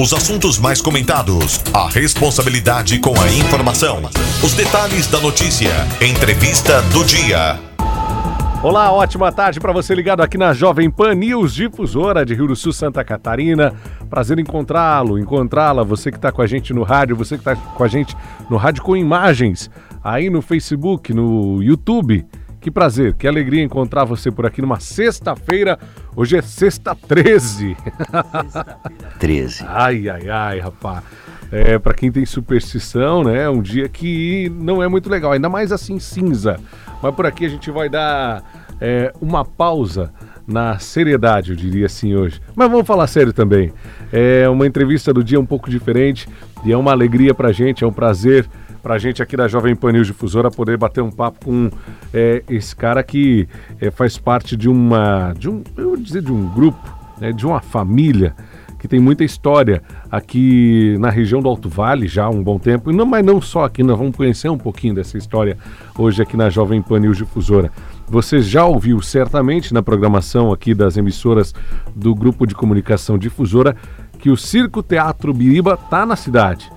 Os assuntos mais comentados, a responsabilidade com a informação, os detalhes da notícia, entrevista do dia. Olá, ótima tarde para você ligado aqui na Jovem Pan News Difusora de Rio do Sul, Santa Catarina. Prazer encontrá-lo, encontrá-la, você que está com a gente no rádio, você que está com a gente no rádio com imagens, aí no Facebook, no YouTube. Que prazer, que alegria encontrar você por aqui numa sexta-feira. Hoje é sexta 13. Sexta-feira 13. Ai, ai, ai, rapaz. É, para quem tem superstição, né? Um dia que não é muito legal, ainda mais assim cinza. Mas por aqui a gente vai dar é, uma pausa na seriedade, eu diria assim hoje. Mas vamos falar sério também. É uma entrevista do dia um pouco diferente e é uma alegria pra gente, é um prazer pra gente aqui da Jovem Pan News Difusora poder bater um papo com é, esse cara que é, faz parte de uma, de um, eu vou dizer de um grupo, né, de uma família que tem muita história aqui na região do Alto Vale já há um bom tempo, e não, mas não só aqui, nós vamos conhecer um pouquinho dessa história hoje aqui na Jovem Pan News Difusora. Você já ouviu certamente na programação aqui das emissoras do Grupo de Comunicação Difusora que o Circo Teatro Biriba está na cidade.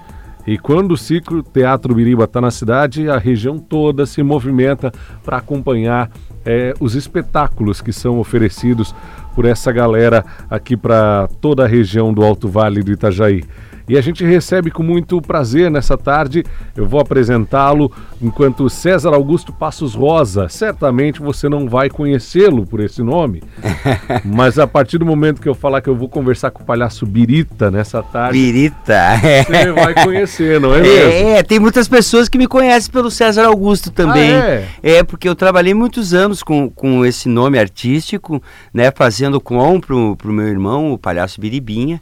E quando o Circo Teatro Biriba está na cidade, a região toda se movimenta para acompanhar é, os espetáculos que são oferecidos por essa galera aqui para toda a região do Alto Vale do Itajaí. E a gente recebe com muito prazer nessa tarde. Eu vou apresentá-lo enquanto César Augusto Passos Rosa. Certamente você não vai conhecê-lo por esse nome, mas a partir do momento que eu falar que eu vou conversar com o palhaço Birita nessa tarde, Birita. você vai conhecer, não é mesmo? É, tem muitas pessoas que me conhecem pelo César Augusto também. Ah, é? é, porque eu trabalhei muitos anos com, com esse nome artístico, né? Fazendo com pro, pro meu irmão, o palhaço Biribinha.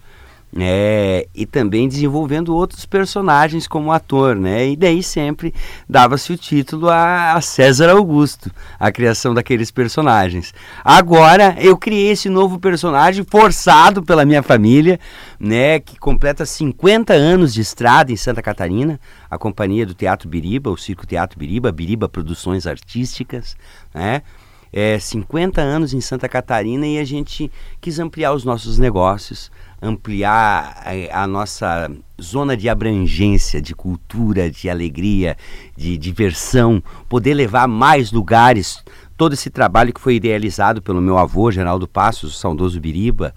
É, e também desenvolvendo outros personagens como ator, né? E daí sempre dava-se o título a, a, César Augusto, a criação daqueles personagens. Agora eu criei esse novo personagem forçado pela minha família, né? Que completa 50 anos de estrada em Santa Catarina, a companhia do Teatro Biriba, o Circo Teatro Biriba, Biriba Produções Artísticas, né? É, 50 anos em Santa Catarina e a gente quis ampliar os nossos negócios ampliar a, a, nossa zona de abrangência, de cultura, de alegria, de diversão, poder levar mais lugares. Todo esse trabalho que foi idealizado pelo meu avô, Geraldo Passos, o saudoso Biriba,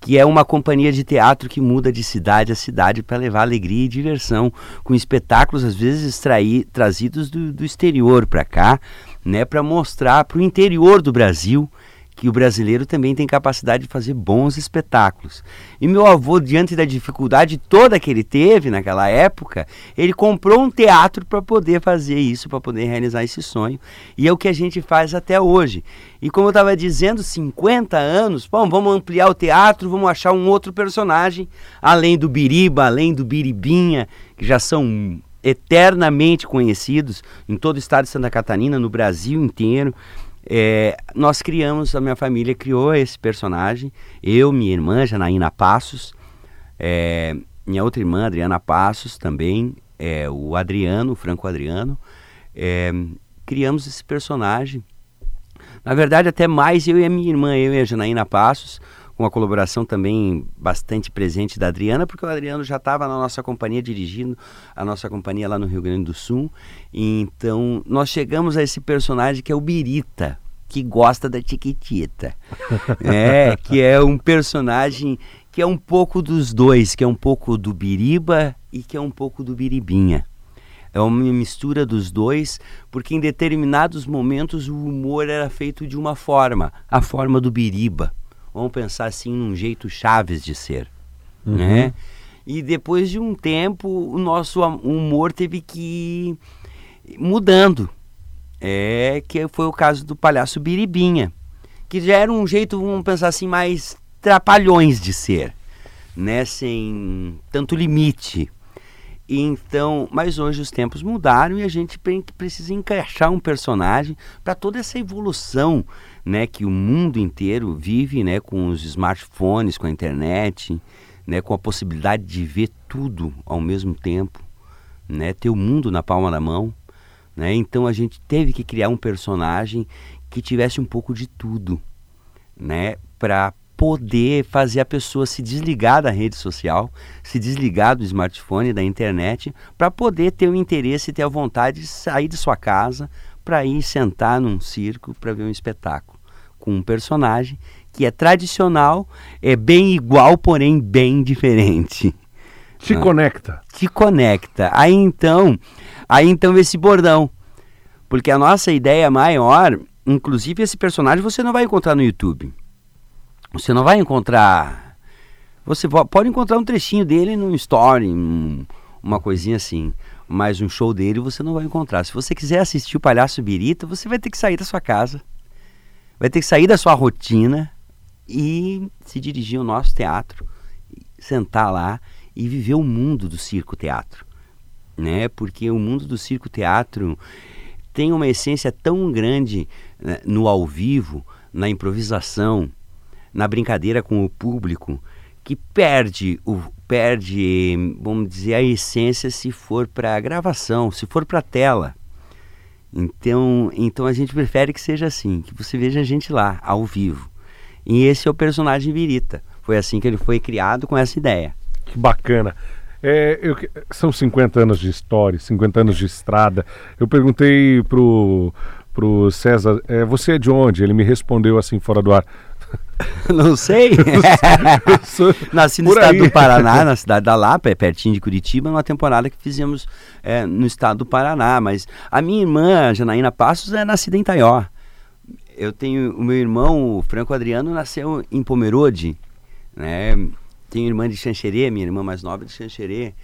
que é uma companhia de teatro que muda de cidade a cidade para levar alegria e diversão, com espetáculos às vezes extrair, trazidos do, do exterior para cá, né, para mostrar para o interior do Brasil que o brasileiro também tem capacidade de fazer bons espetáculos. E meu avô, diante da dificuldade toda que ele teve naquela época, ele comprou um teatro para poder fazer isso, para poder realizar esse sonho. E é o que a gente faz até hoje. E como eu estava dizendo, 50 anos, bom, vamos ampliar o teatro, vamos achar um outro personagem, além do Biriba, além do Biribinha, que já são eternamente conhecidos em todo o estado de Santa Catarina, no Brasil inteiro. É, nós criamos, a minha família criou esse personagem, eu, minha irmã, Janaína Passos, é, minha outra irmã, Adriana Passos, também, é, o Adriano, o Franco Adriano, é, criamos esse personagem. Na verdade, até mais eu e a minha irmã, eu e a Janaína Passos, com a colaboração também bastante presente da Adriana, porque o Adriano já estava na nossa companhia dirigindo a nossa companhia lá no Rio Grande do Sul. E então nós chegamos a esse personagem que é o Birita, que gosta da Tiquitita. é, que é um personagem que é um pouco dos dois, que é um pouco do Biriba e que é um pouco do Biribinha. É uma mistura dos dois, porque em determinados momentos o humor era feito de uma forma, a forma do Biriba vamos pensar assim, num jeito Chaves de ser, uhum. né? E depois de um tempo, o nosso humor teve que ir mudando. É que foi o caso do palhaço Biribinha, que já era um jeito, vamos pensar assim, mais trapalhões de ser, né? Sem tanto limite. Então, mas hoje os tempos mudaram e a gente precisa encaixar um personagem para toda essa evolução né, que o mundo inteiro vive, né, com os smartphones, com a internet, né, com a possibilidade de ver tudo ao mesmo tempo, né, ter o mundo na palma da mão, né? Então a gente teve que criar um personagem que tivesse um pouco de tudo, né, para poder fazer a pessoa se desligar da rede social, se desligar do smartphone, da internet, para poder ter o interesse e ter a vontade de sair de sua casa para ir sentar num circo para ver um espetáculo com um personagem que é tradicional, é bem igual, porém bem diferente. Te ah. conecta. Te conecta. Aí então, aí então esse bordão. Porque a nossa ideia maior, inclusive esse personagem você não vai encontrar no YouTube. Você não vai encontrar. Você pode encontrar um trechinho dele num story, um, uma coisinha assim. Mas um show dele você não vai encontrar. Se você quiser assistir o Palhaço Birita, você vai ter que sair da sua casa. Vai ter que sair da sua rotina e se dirigir ao nosso teatro, sentar lá e viver o mundo do circo teatro, né? Porque o mundo do circo teatro tem uma essência tão grande né, no ao vivo, na improvisação, na brincadeira com o público, que perde o perde, vamos dizer, a essência se for para gravação, se for para tela. Então, então a gente prefere que seja assim, que você veja a gente lá, ao vivo. E esse é o personagem Virita. Foi assim que ele foi criado com essa ideia. Que bacana. É, eu, são 50 anos de história, 50 anos de estrada. Eu perguntei pro, pro César, é, você é de onde? Ele me respondeu assim fora do ar. Não sei. Nasci no estado aí. do Paraná, na cidade da Lapa, pertinho de Curitiba, numa temporada que fizemos é, no estado do Paraná. Mas a minha irmã, Janaína Passos, é nascida em Taió. Eu tenho o meu irmão, o Franco Adriano, nasceu em Pomerode, né? Tenho irmã de Xanxerê, minha irmã mais nova de Xanxerê.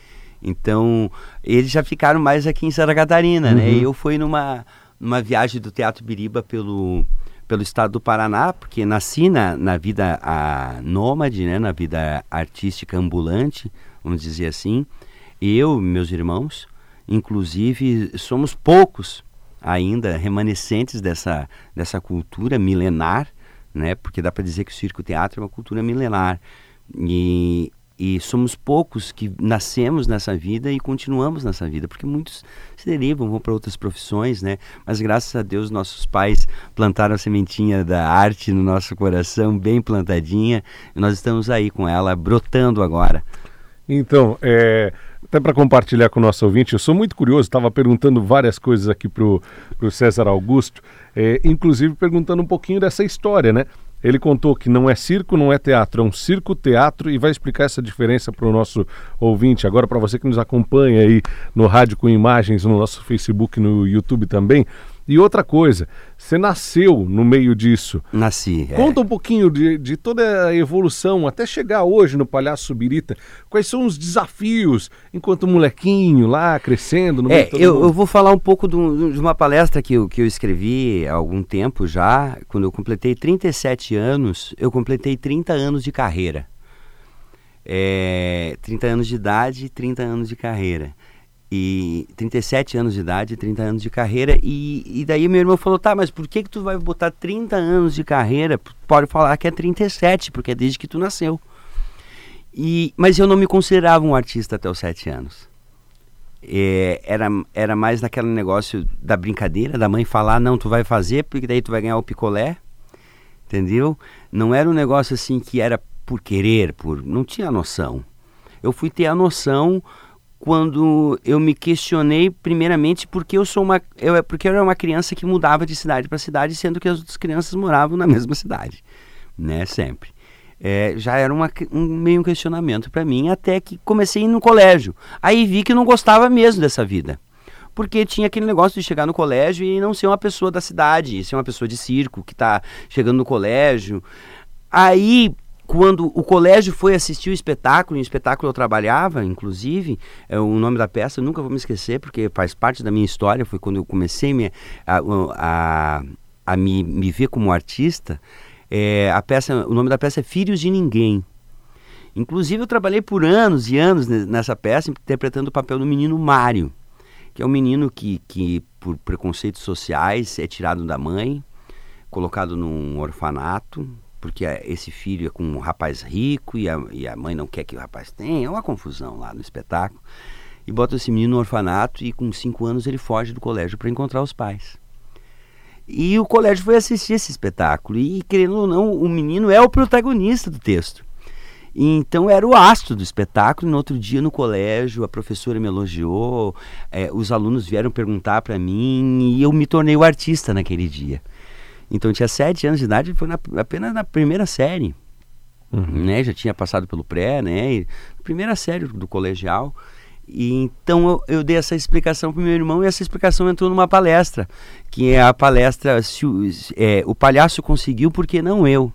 Então, eles já ficaram mais aqui em Santa Catarina, né? uhum. né? E eu fui numa, numa viagem do Teatro Biriba pelo pelo estado do Paraná, porque nasci na, na vida a, nômade, né, na vida artística ambulante, vamos dizer assim. Eu, meus irmãos, inclusive, somos poucos ainda remanescentes dessa, dessa cultura milenar, né, porque dá para dizer que o circo teatro é uma cultura milenar. E, e somos poucos que nascemos nessa vida e continuamos nessa vida, porque muitos se derivam, vão para outras profissões, né? Mas graças a Deus nossos pais plantaram a sementinha da arte no nosso coração, bem plantadinha, e nós estamos aí com ela brotando agora. Então, é, até para compartilhar com o nosso ouvinte, eu sou muito curioso, estava perguntando várias coisas aqui para o César Augusto, é, inclusive perguntando um pouquinho dessa história, né? Ele contou que não é circo, não é teatro, é um circo-teatro e vai explicar essa diferença para o nosso ouvinte. Agora, para você que nos acompanha aí no Rádio com Imagens, no nosso Facebook, no YouTube também. E outra coisa, você nasceu no meio disso. Nasci. É. Conta um pouquinho de, de toda a evolução até chegar hoje no Palhaço Birita. Quais são os desafios enquanto molequinho lá crescendo? No é, eu, eu, vou falar um pouco do, de uma palestra que eu, que eu escrevi há algum tempo já. Quando eu completei 37 anos, eu completei 30 anos de carreira. É, 30 anos de idade e 30 anos de carreira e 37 anos de idade, 30 anos de carreira, e, e daí meu irmão falou, tá, mas por que que tu vai botar 30 anos de carreira? Pode falar que é 37, porque é desde que tu nasceu. E, mas eu não me considerava um artista até os 7 anos. É, era, era mais naquele negócio da brincadeira, da mãe falar, não, tu vai fazer, porque daí tu vai ganhar o picolé, entendeu? Não era um negócio assim que era por querer, por não tinha noção. Eu fui ter a noção quando eu me questionei primeiramente porque eu sou uma eu é, porque eu era uma criança que mudava de cidade para cidade sendo que as outras crianças moravam na mesma cidade né sempre. É, já era uma, um meio questionamento para mim até que comecei no colégio. Aí vi que não gostava mesmo dessa vida porque tinha aquele negócio de chegar no colégio e não ser uma pessoa da cidade ser uma pessoa de circo que está chegando no colégio. Aí quando o colégio foi assistir o espetáculo, em espetáculo eu trabalhava, inclusive, é, o nome da peça eu nunca vou me esquecer, porque faz parte da minha história, foi quando eu comecei me, a, a, a me, me ver como artista. É, a peça, o nome da peça é Filhos de Ninguém. Inclusive eu trabalhei por anos e anos nessa peça, interpretando o papel do menino Mário, que é um menino que, que por preconceitos sociais é tirado da mãe, colocado num orfanato, porque esse filho é com um rapaz rico e a, e a mãe não quer que o rapaz tenha, é uma confusão lá no espetáculo. E bota esse menino no orfanato e com cinco anos ele foge do colégio para encontrar os pais. E o colégio foi assistir esse espetáculo. E, querendo ou não, o menino é o protagonista do texto. Então era o astro do espetáculo. No outro dia no colégio, a professora me elogiou, é, os alunos vieram perguntar para mim e eu me tornei o artista naquele dia. Então eu tinha sete anos de idade, foi na, apenas na primeira série. Uhum. Né? Já tinha passado pelo pré, né? primeira série do colegial. E então eu, eu dei essa explicação para meu irmão e essa explicação entrou numa palestra, que é a palestra se, é, O Palhaço Conseguiu, porque não eu?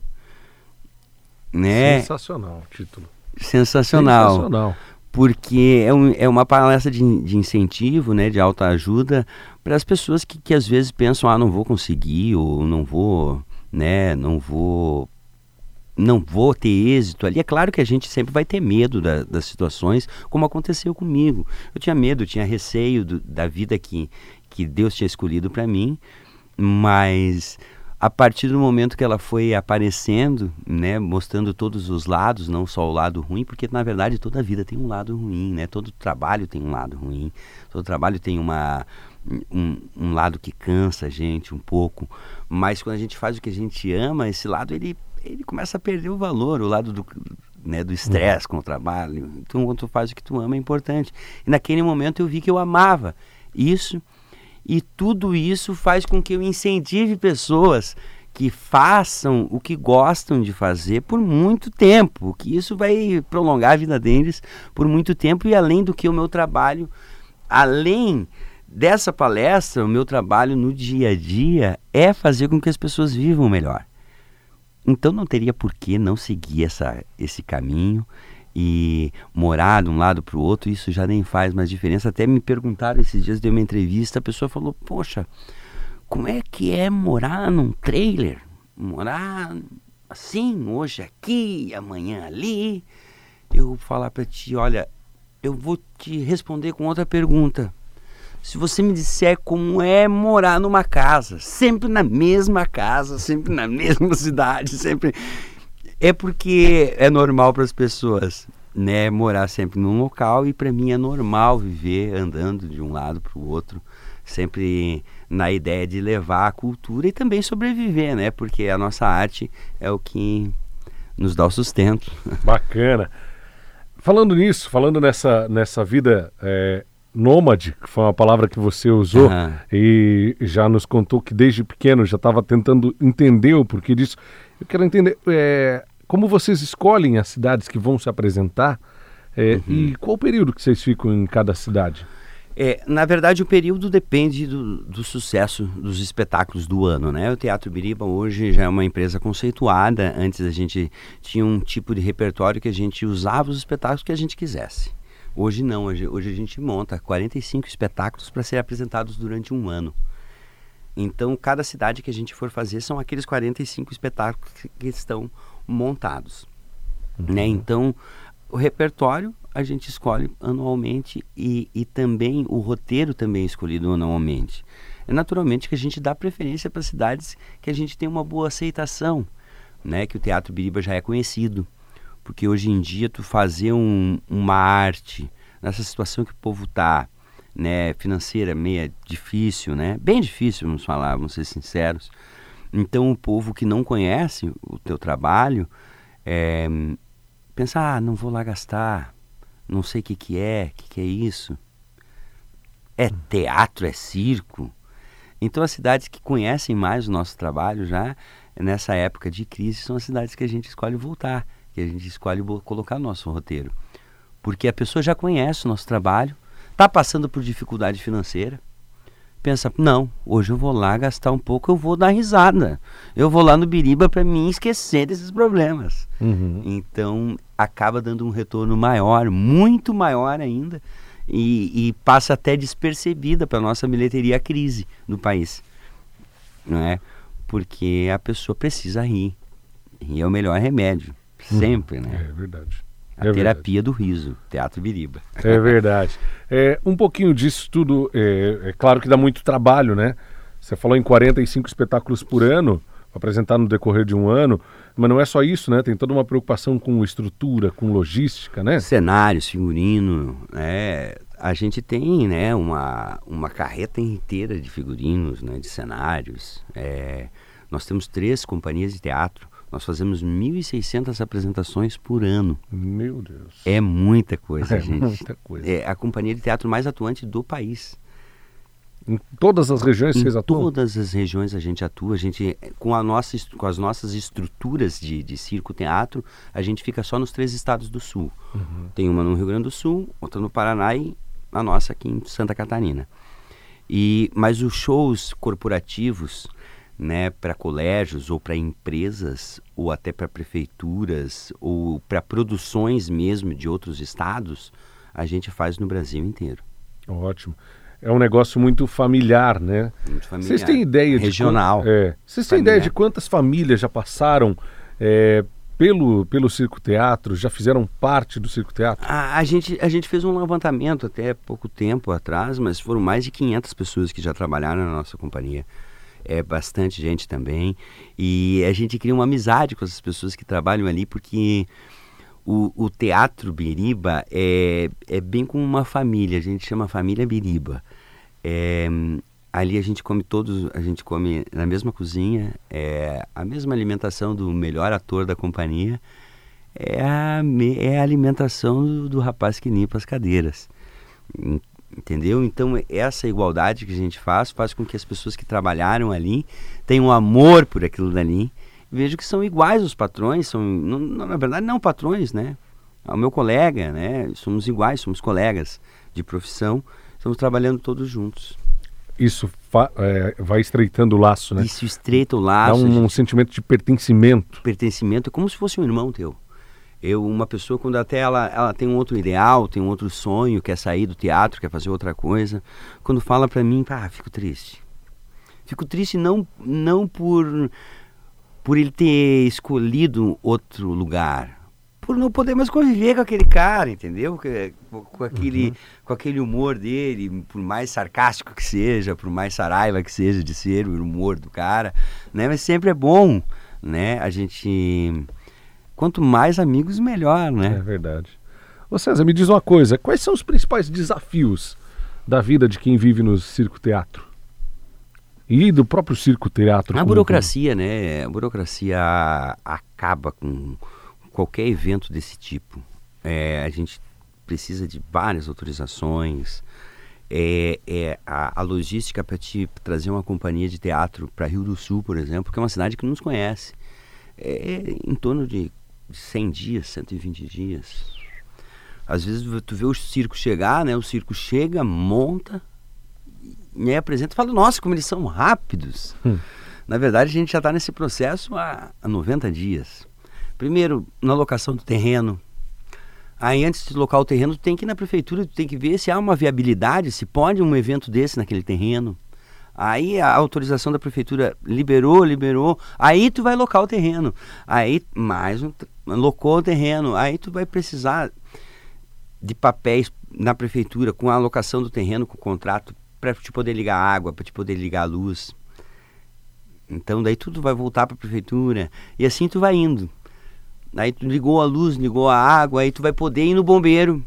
Né? Sensacional o título. Sensacional. Sensacional. Porque é, um, é uma palestra de, de incentivo, né, de autoajuda para as pessoas que, que às vezes pensam, ah, não vou conseguir, ou não vou, né, não vou não vou ter êxito ali. É claro que a gente sempre vai ter medo da, das situações, como aconteceu comigo. Eu tinha medo, tinha receio do, da vida que, que Deus tinha escolhido para mim, mas a partir do momento que ela foi aparecendo, né, mostrando todos os lados, não só o lado ruim, porque na verdade toda vida tem um lado ruim, né? Todo trabalho tem um lado ruim, todo trabalho tem uma um, um lado que cansa a gente um pouco, mas quando a gente faz o que a gente ama, esse lado ele ele começa a perder o valor, o lado do né, do estresse com o trabalho. Então, quando tu faz o que tu ama é importante. E naquele momento eu vi que eu amava isso e tudo isso faz com que eu incentive pessoas que façam o que gostam de fazer por muito tempo, que isso vai prolongar a vida deles por muito tempo e além do que o meu trabalho, além dessa palestra, o meu trabalho no dia a dia é fazer com que as pessoas vivam melhor. Então não teria por que não seguir essa, esse caminho e morar de um lado para o outro, isso já nem faz mais diferença. Até me perguntaram esses dias, dei uma entrevista, a pessoa falou: Poxa, como é que é morar num trailer? Morar assim, hoje aqui, amanhã ali. Eu vou falar para ti: Olha, eu vou te responder com outra pergunta se você me disser como é morar numa casa, sempre na mesma casa, sempre na mesma cidade, sempre. É porque é normal para as pessoas, né, morar sempre num local e para mim é normal viver andando de um lado para o outro, sempre na ideia de levar a cultura e também sobreviver, né? Porque a nossa arte é o que nos dá o sustento. Bacana. Falando nisso, falando nessa, nessa vida é, nômade, que foi uma palavra que você usou, uhum. e já nos contou que desde pequeno já estava tentando entender o porquê disso. Eu quero entender é, como vocês escolhem as cidades que vão se apresentar é, uhum. e qual o período que vocês ficam em cada cidade? É, na verdade, o período depende do, do, sucesso dos espetáculos do ano, né? O Teatro Biriba hoje já é uma empresa conceituada. Antes a gente tinha um tipo de repertório que a gente usava os espetáculos que a gente quisesse. Hoje não, hoje, hoje a gente monta 45 espetáculos para ser apresentados durante um ano. Então, cada cidade que a gente for fazer são aqueles 45 espetáculos que estão montados. Uhum. Né? Então, o repertório a gente escolhe anualmente e, e também o roteiro também é escolhido anualmente. É naturalmente que a gente dá preferência para cidades que a gente tem uma boa aceitação, né? que o Teatro Biriba já é conhecido porque hoje em dia tu fazer um, uma arte nessa situação que o povo tá, né, financeira meia difícil, né, bem difícil, vamos falar, vamos ser sinceros. Então o povo que não conhece o teu trabalho é, pensa, ah, não vou lá gastar, não sei o que que é, o que que é isso. É teatro, é circo. Então as cidades que conhecem mais o nosso trabalho já nessa época de crise são as cidades que a gente escolhe voltar que a gente escolhe colocar no nosso roteiro. Porque a pessoa já conhece o nosso trabalho, está passando por dificuldade financeira, pensa, não, hoje eu vou lá gastar um pouco, eu vou dar risada. Eu vou lá no Biriba para mim esquecer desses problemas. Uhum. Então, acaba dando um retorno maior, muito maior ainda, e, e passa até despercebida para a nossa bilheteria a crise no país. Não é? Porque a pessoa precisa rir. E é o melhor remédio. Sempre, né? É verdade. A é terapia verdade. do riso, Teatro Biriba. É verdade. É, um pouquinho disso tudo, é, é, claro que dá muito trabalho, né? Você falou em 45 espetáculos por ano, apresentar no decorrer de um ano, mas não é só isso, né? Tem toda uma preocupação com estrutura, com logística, né? Cenários, figurino, é, a gente tem né, uma, uma carreta inteira de figurinos, né, de cenários. É, nós temos três companhias de teatro. Nós fazemos 1.600 apresentações por ano. Meu Deus. É muita coisa, É gente. muita coisa. É a companhia de teatro mais atuante do país. Em todas as regiões Em vocês atuam? todas as regiões a gente atua, a gente com, a nossa, com as nossas estruturas de, de circo-teatro, a gente fica só nos três estados do sul. Tem uma no Rio Grande do Sul, outra no Paraná e a nossa aqui em Santa Catarina. E, mas os shows corporativos, né, para colégios ou para empresas ou até para prefeituras ou para produções mesmo de outros estados, a gente faz no Brasil inteiro. Ótimo. É um negócio muito familiar, né? Muito familiar. Vocês têm ideia de regional? quan- É. Vocês têm Familiar. ideia de quantas famílias já passaram é, pelo pelo circo teatro, já fizeram parte do circo teatro? A, a gente, a gente fez um levantamento até pouco tempo atrás, mas foram mais de 500 pessoas que já trabalharam na nossa companhia. É bastante gente também. E a gente cria uma amizade com essas pessoas que trabalham ali, porque o, o Teatro Biriba é, é bem como uma família. A gente chama família Biriba. É, ali a gente come todos, a gente come na mesma cozinha, é a mesma alimentação do melhor ator da companhia é a, é a alimentação do, do rapaz que limpa as cadeiras. En- Entendeu? Então, essa igualdade que a gente faz faz com que as pessoas que trabalharam ali tenham amor por aquilo dali. Vejo que são iguais os patrões, são, não- na verdade, não patrões, né? É o meu colega, né? Somos iguais, somos colegas de profissão, estamos trabalhando todos juntos. Isso é, vai estreitando o laço, né? Isso estreita o Dá laço, a um, gente sentimento de pertencimento. pertencimento é como se fosse um irmão teu. Eu, uma pessoa, quando até ela, ela tem um outro ideal, tem um outro sonho, quer sair do teatro, quer fazer outra coisa, quando fala pra mim, ah, fico triste. Fico triste não, não por, por ele ter escolhido outro lugar, por não poder mais conviver com aquele cara, entendeu? Que- Com, com aquele, com aquele humor dele, por mais sarcástico que seja, por mais saraiva que seja de ser o humor do cara, né? Mas sempre é bom, né? A gente... Quanto mais amigos, melhor, É né? verdade. Ô César, me diz uma coisa: quais são os principais desafios da vida de quem vive no circo teatro? E do próprio circo teatro? A como burocracia, né? A burocracia acaba com qualquer evento desse tipo. É, a gente precisa de várias autorizações. É, é a, a logística para te trazer uma companhia de teatro para Rio do Sul, por exemplo, que é uma cidade que não nos conhece. É em torno de 100 dias, 120 dias. Às vezes tu vê o circo chegar, né? O circo chega, monta, me apresenta e fala, nossa, como eles são rápidos. Hum. Na verdade, a gente já está nesse processo há, há 90 dias. Primeiro, na locação do terreno. Aí, antes de locar o terreno, tu tem que ir na prefeitura, tu tem que ver se há uma viabilidade, se pode um evento desse naquele terreno. Aí a autorização da prefeitura liberou, liberou. Aí tu vai locar o terreno. Aí mais um, locou o terreno. Aí tu vai precisar de papéis na prefeitura com a alocação do terreno, com o contrato para te poder ligar água, para te poder ligar a luz. Então daí tudo vai voltar para a prefeitura e assim tu vai indo. Aí tu ligou a luz, ligou a água, aí tu vai poder ir no bombeiro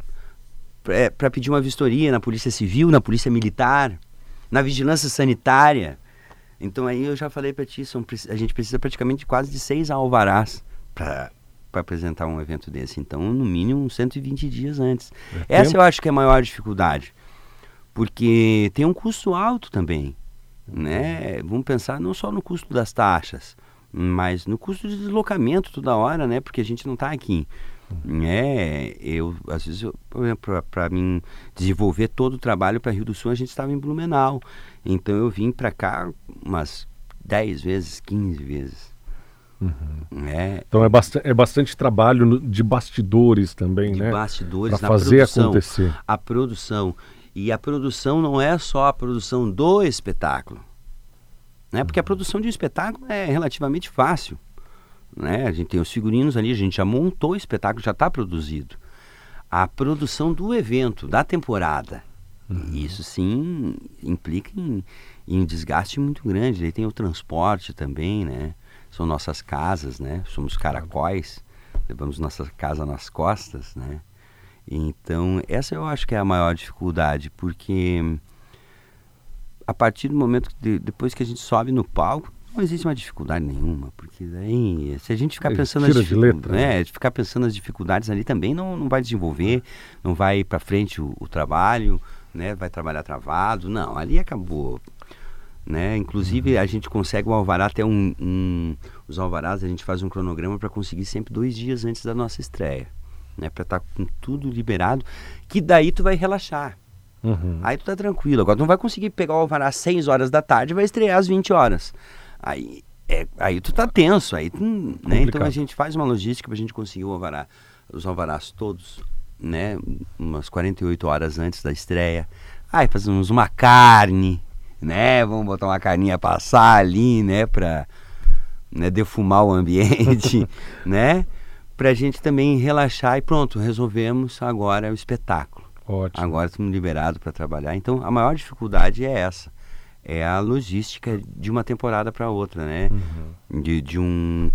para pedir uma vistoria na polícia civil, na polícia militar, na vigilância sanitária. Então aí eu já falei para ti, são, a gente precisa praticamente de quase de seis alvarás para apresentar um evento desse. Então, no mínimo, uns 120 dias antes. É Essa tempo. eu acho que é a maior dificuldade. Porque tem um custo alto também. Né? Vamos pensar não só no custo das taxas, mas no custo de deslocamento toda hora, né? Porque a gente não está aqui. É, eu, às vezes, eu, por exemplo, para mim desenvolver todo o trabalho para Rio do Sul, a gente estava em Blumenau. Então eu vim para cá umas 10 vezes, 15 vezes. É, Então é, basta é bastante trabalho de bastidores também, de né? bastidores Pra na fazer produção. acontecer. A produção. E a produção não é só a produção do espetáculo. Né? Porque a produção de um espetáculo é relativamente fácil. Né? A gente tem os figurinos ali, a gente já montou o espetáculo, já está produzido. A produção do evento, da temporada. Isso sim implica em, em um desgaste muito grande. Aí tem o transporte também, né? São nossas casas, né? Somos caracóis, levamos nossa casa nas costas, né? Então, essa eu acho que é a maior dificuldade, porque a partir do momento que depois que a gente sobe no palco, não existe uma dificuldade nenhuma, porque daí, se a gente ficar pensando nas de letra, né, ficar pensando nas dificuldades ali também não, não vai desenvolver, não vai para frente o, o, trabalho, né, vai trabalhar travado, não, ali acabou, né? Inclusive uhum. a gente consegue o alvará até um, um, os alvarás a gente faz um cronograma para conseguir sempre dois dias antes da nossa estreia, né, para estar tá com tudo liberado, que daí tu vai relaxar. Uhum. Aí tu tá tranquilo. Agora tu não vai conseguir pegar o alvará às 6 horas da tarde e vai estrear às 20 horas. Aí, é, aí tu tá tenso, aí tu, né? Então a gente faz uma logística pra gente conseguir o alvará, os alvarás todos, né? Umas 48 horas antes da estreia. Aí fazemos uma carne, né? Vamos botar uma carninha passar ali, né? Pra né, defumar o ambiente, né? Pra gente também relaxar e pronto, resolvemos agora o espetáculo. Ótimo. Agora estamos liberados para trabalhar. Então a maior dificuldade é essa é a logística de uma temporada para outra, né? Uhum. De, de, um,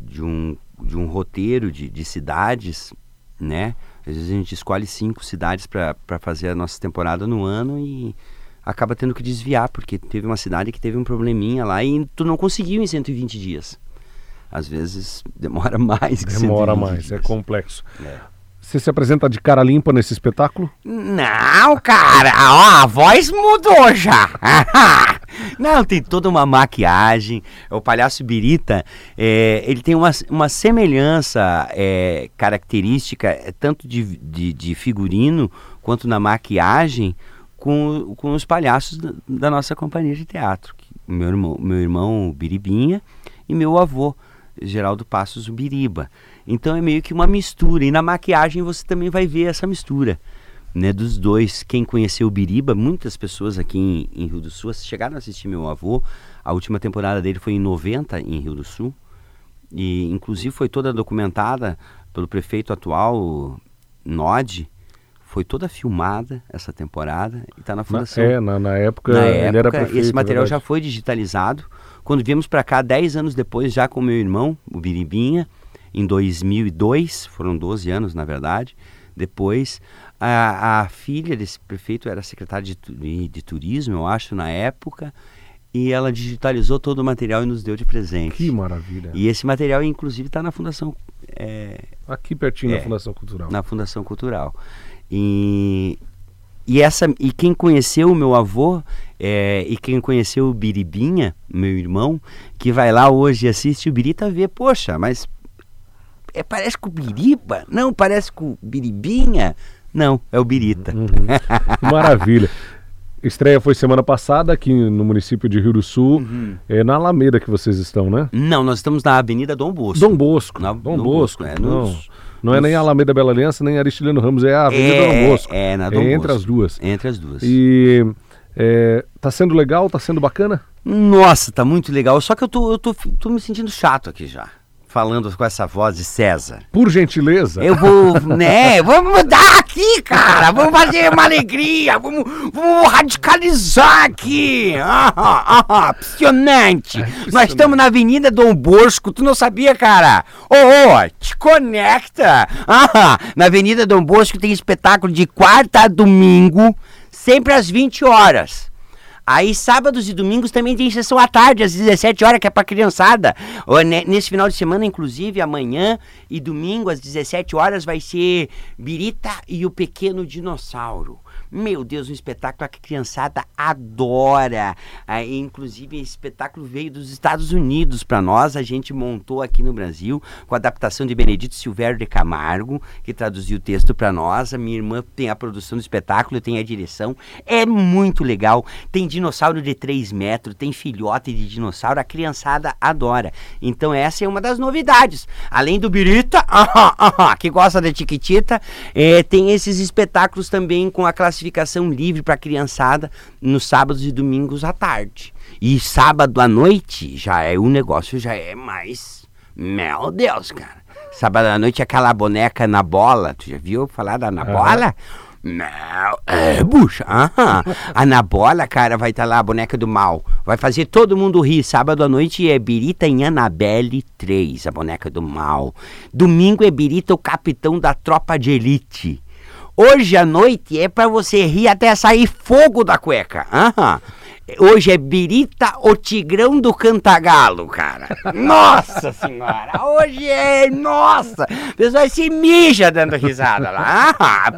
de, um, de um roteiro de, de cidades, né? Às vezes a gente escolhe cinco cidades para fazer a nossa temporada no ano e acaba tendo que desviar, porque teve uma cidade que teve um probleminha lá e tu não conseguiu em 120 dias. Às vezes demora mais que Demora mais, é dias. é complexo. É. Você se apresenta de cara limpa nesse espetáculo? Não, cara, ó, a voz mudou já. Não, tem toda uma maquiagem. O palhaço Birita, é, ele tem uma, uma semelhança é, característica, é, tanto de, de, de, figurino quanto na maquiagem, com, com os palhaços da, da nossa companhia de teatro. Meu irmão, meu irmão Biribinha e meu avô, Geraldo Passos Biriba. Então é meio que uma mistura. E na maquiagem você também vai ver essa mistura. Né, dos dois, quem conheceu o Biriba, muitas pessoas aqui em, em, Rio do Sul chegaram a assistir meu avô. A última temporada dele foi em 90 em Rio do Sul. E inclusive foi toda documentada pelo prefeito atual, Nod. Foi toda filmada essa temporada e está na fundação. Na, é, na, na época, na época era prefeito, esse material já foi digitalizado. Quando viemos para cá, 10 anos depois, já com meu irmão, o Biribinha, em 2002, foram 12 anos na verdade. Depois, a, a filha desse prefeito era secretária de, de, de, turismo, eu acho, na época, e ela digitalizou todo o material e nos deu de presente. Que maravilha! E esse material, inclusive, está na Fundação. É, Aqui pertinho é, Fundação Cultural. Na Fundação Cultural. E, e, essa, e quem conheceu o meu avô é, e quem conheceu o Biribinha, meu irmão, que vai lá hoje e assiste o Birita, vê, poxa, mas é, parece com o Biriba? Não, parece com o Biribinha? Não, é o Birita. Uhum. Maravilha. Estreia foi semana passada aqui no município de Rio do Sul. Uhum. É na Alameda que vocês estão, né? Não, nós estamos na Avenida Dom Bosco. Dom Bosco. Na, Dom Bosco. Bosco é, nos, não, é nem a Alameda Bela Aliança, nem Aristiliano Ramos, é a Avenida é, Dom Bosco. É, na Dom é entre as duas. Entre as duas. E é, tá sendo legal? Tá sendo bacana? Nossa, tá muito legal. Só que eu tô, eu tô, tô me sentindo chato aqui já falando com essa voz de César. Por gentileza. Eu vou, né? Vamos mudar aqui, cara. Vamos fazer uma alegria. Vamos, vamos radicalizar aqui. Ah, ah, ah, apaixonante. É, Nós estamos na Avenida Dom Bosco. Tu não sabia, cara? Ô, oh, oh, te conecta. Ah, na Avenida Dom Bosco tem espetáculo de quarta a domingo, sempre às 20 horas. Aí sábados e domingos também tem sessão à tarde, às 17 horas, que é pra criançada. Nesse final de semana, inclusive, amanhã e domingo, às 17 horas, vai ser Birita e o Pequeno Dinossauro. Meu Deus, um espetáculo que a criançada adora. Ah, inclusive, esse espetáculo veio dos Estados Unidos para nós. A gente montou aqui no Brasil com a adaptação de Benedito Silvério de Camargo, que traduziu o texto para nós. A minha irmã tem a produção do espetáculo, tem a direção. É muito legal. Tem dinossauro de 3 metros, tem filhote de dinossauro. A criançada adora. Então, essa é uma das novidades. Além do Birita, que gosta da Tiquitita, é, tem esses espetáculos também com a classificação classificação livre para criançada nos sábados e domingos à tarde. E sábado à noite já é o negócio já é mais meu Deus, cara. Sábado à noite aquela boneca na bola, tu já viu falar da na bola? Não, é, bucha. Aham. A Anabola, cara, vai estar tá lá, a boneca do mal. Vai fazer todo mundo rir. Sábado à noite é Birita em Annabelle 3, a boneca do mal. Domingo é Birita, o capitão da tropa de elite. Hoje à noite é pra você rir até sair fogo da cueca. Aham. Hoje é Birita, o Tigrão do Cantagalo, cara. Nossa senhora, hoje é. Nossa! O pessoal se mija dando risada lá. Ah,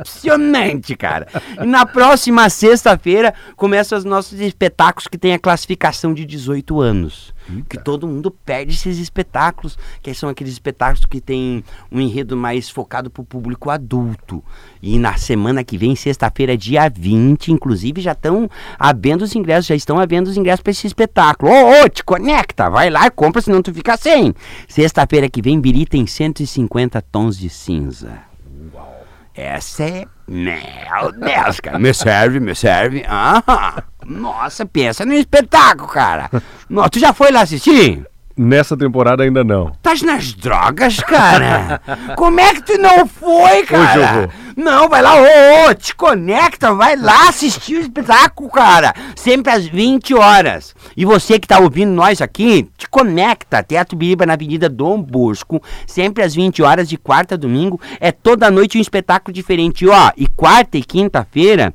cara. E na próxima sexta-feira começam os nossos espetáculos que tem a classificação de 18 anos. Que todo mundo perde esses espetáculos, que são aqueles espetáculos que tem um enredo mais focado pro público adulto. E na semana que vem, sexta-feira, dia 20, inclusive, já estão havendo os ingressos, já estão havendo os ingressos para esse espetáculo. Ô, ô, te conecta, vai lá e compra, senão tu fica sem. Sexta-feira que vem, Biri tem 150 tons de cinza. Essa é. Meu Deus, cara. Me serve, me serve. Ah, nossa, pensa no espetáculo, cara. Nossa, tu já foi lá assistir? Nessa temporada ainda não. Tás nas drogas, cara? Como é que tu não foi, cara? Hoje eu vou. Não, vai lá, ô, ô, te conecta, vai lá assistir o espetáculo, cara. Sempre às 20 horas. E você que tá ouvindo nós aqui, te conecta. Teatro Biriba na Avenida Dom Bosco, sempre às 20 horas, de quarta a domingo. É toda noite um espetáculo diferente. E, ó, e quarta e quinta-feira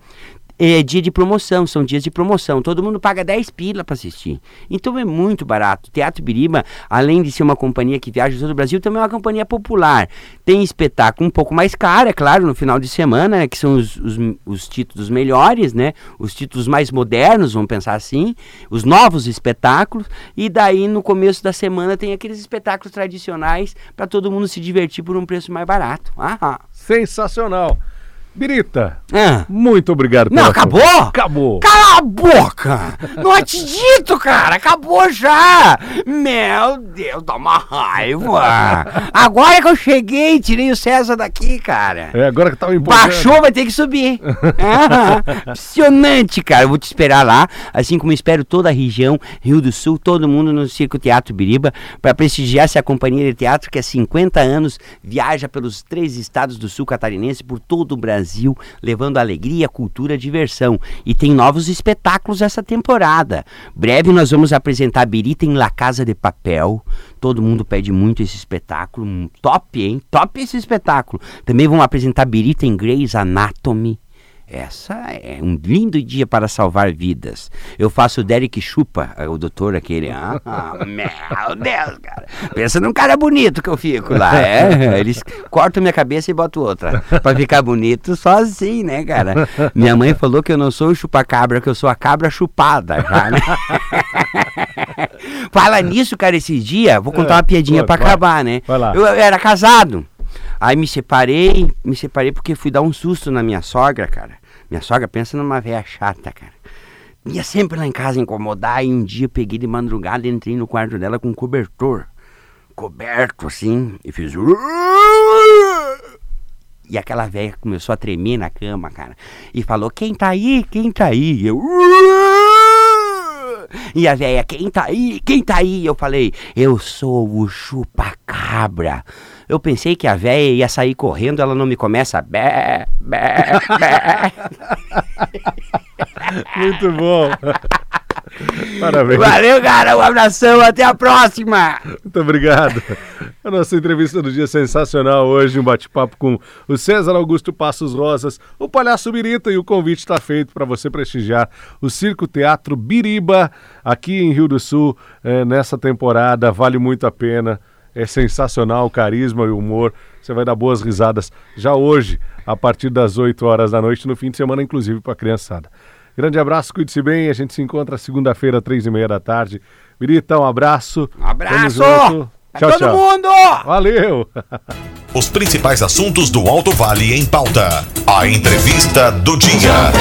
é dia de promoção, são dias de promoção. Todo mundo paga 10 pila para assistir. Então é muito barato. Teatro Biriba, além de ser uma companhia que viaja todo o Brasil, também é uma companhia popular. Tem espetáculo um pouco mais caro, é claro, no final de semana, né, que são os, os, os títulos melhores, né? Os títulos mais modernos, vamos pensar assim, os novos espetáculos. E daí no começo da semana tem aqueles espetáculos tradicionais para todo mundo se divertir por um preço mais barato. Aham. Sensacional. Birita, Ah. muito obrigado Não, acabou? Acabou. Cala a boca! Não acredito, cara! Acabou já! Meu Deus, dá uma raiva! Agora que eu cheguei, tirei o César daqui, cara! É, agora que tava empolgando. Baixou, vai ter que subir. Aham. Impressionante, cara. Eu vou te esperar lá, assim como espero toda a região, Rio do Sul, todo mundo no Circo Teatro Biriba, para prestigiar essa companhia de teatro que há 50 anos viaja pelos três estados do sul catarinense, por todo o Brasil, levando alegria, cultura, diversão. E tem novos espetáculos essa temporada. Breve nós vamos apresentar Birita em La Casa de Papel. Todo mundo pede muito esse espetáculo. Top, hein? Top esse espetáculo. Também vamos apresentar Birita em Grey's Anatomy. Essa é um lindo dia para salvar vidas. Eu faço o Derek Chupa, o doutor aquele. Ah, meu Deus, cara. Pensa num cara bonito que eu fico lá. É, eles cortam minha cabeça e botam outra. Pra ficar bonito assim, né, cara? Minha mãe falou que eu não sou o chupacabra, que eu sou a cabra chupada já, né? Fala nisso, cara, esses dias, vou contar É, uma piadinha conta, pra vai. acabar, né? Eu era casado. Aí me separei, me separei porque fui dar um susto na minha sogra, cara. Minha sogra pensa numa velha chata, cara. Ia sempre lá em casa incomodar e um dia eu peguei de madrugada e entrei no quarto dela com um cobertor. Coberto assim, e fiz. E aquela velha começou a tremer na cama, cara. E falou: Quem tá aí? Quem tá aí? E eu. E a velha, quem tá aí? Quem tá aí? Eu falei, eu sou o chupacabra. Eu pensei que a velha ia sair correndo, ela não me começa bé, bé, bé. Muito bom. Parabéns. Valeu, cara, um abração, até a próxima. Muito obrigado. A nossa entrevista do dia é sensacional hoje, um bate-papo com o César Augusto Passos Rosas, o Palhaço Birita, e o convite está feito para você prestigiar o Circo Teatro Biriba aqui em Rio do Sul eh, nessa temporada. Vale muito a pena. É sensacional o carisma e o humor. Você vai dar boas risadas já hoje, a partir das 8 horas da noite, no fim de semana, inclusive para a criançada. Grande abraço, cuide-se bem. A gente se encontra segunda-feira, três e meia da tarde. Birita, um abraço. Um abraço. Tchau, todo tchau. mundo. Valeu! Os principais assuntos do Alto Vale em pauta. A entrevista do dia.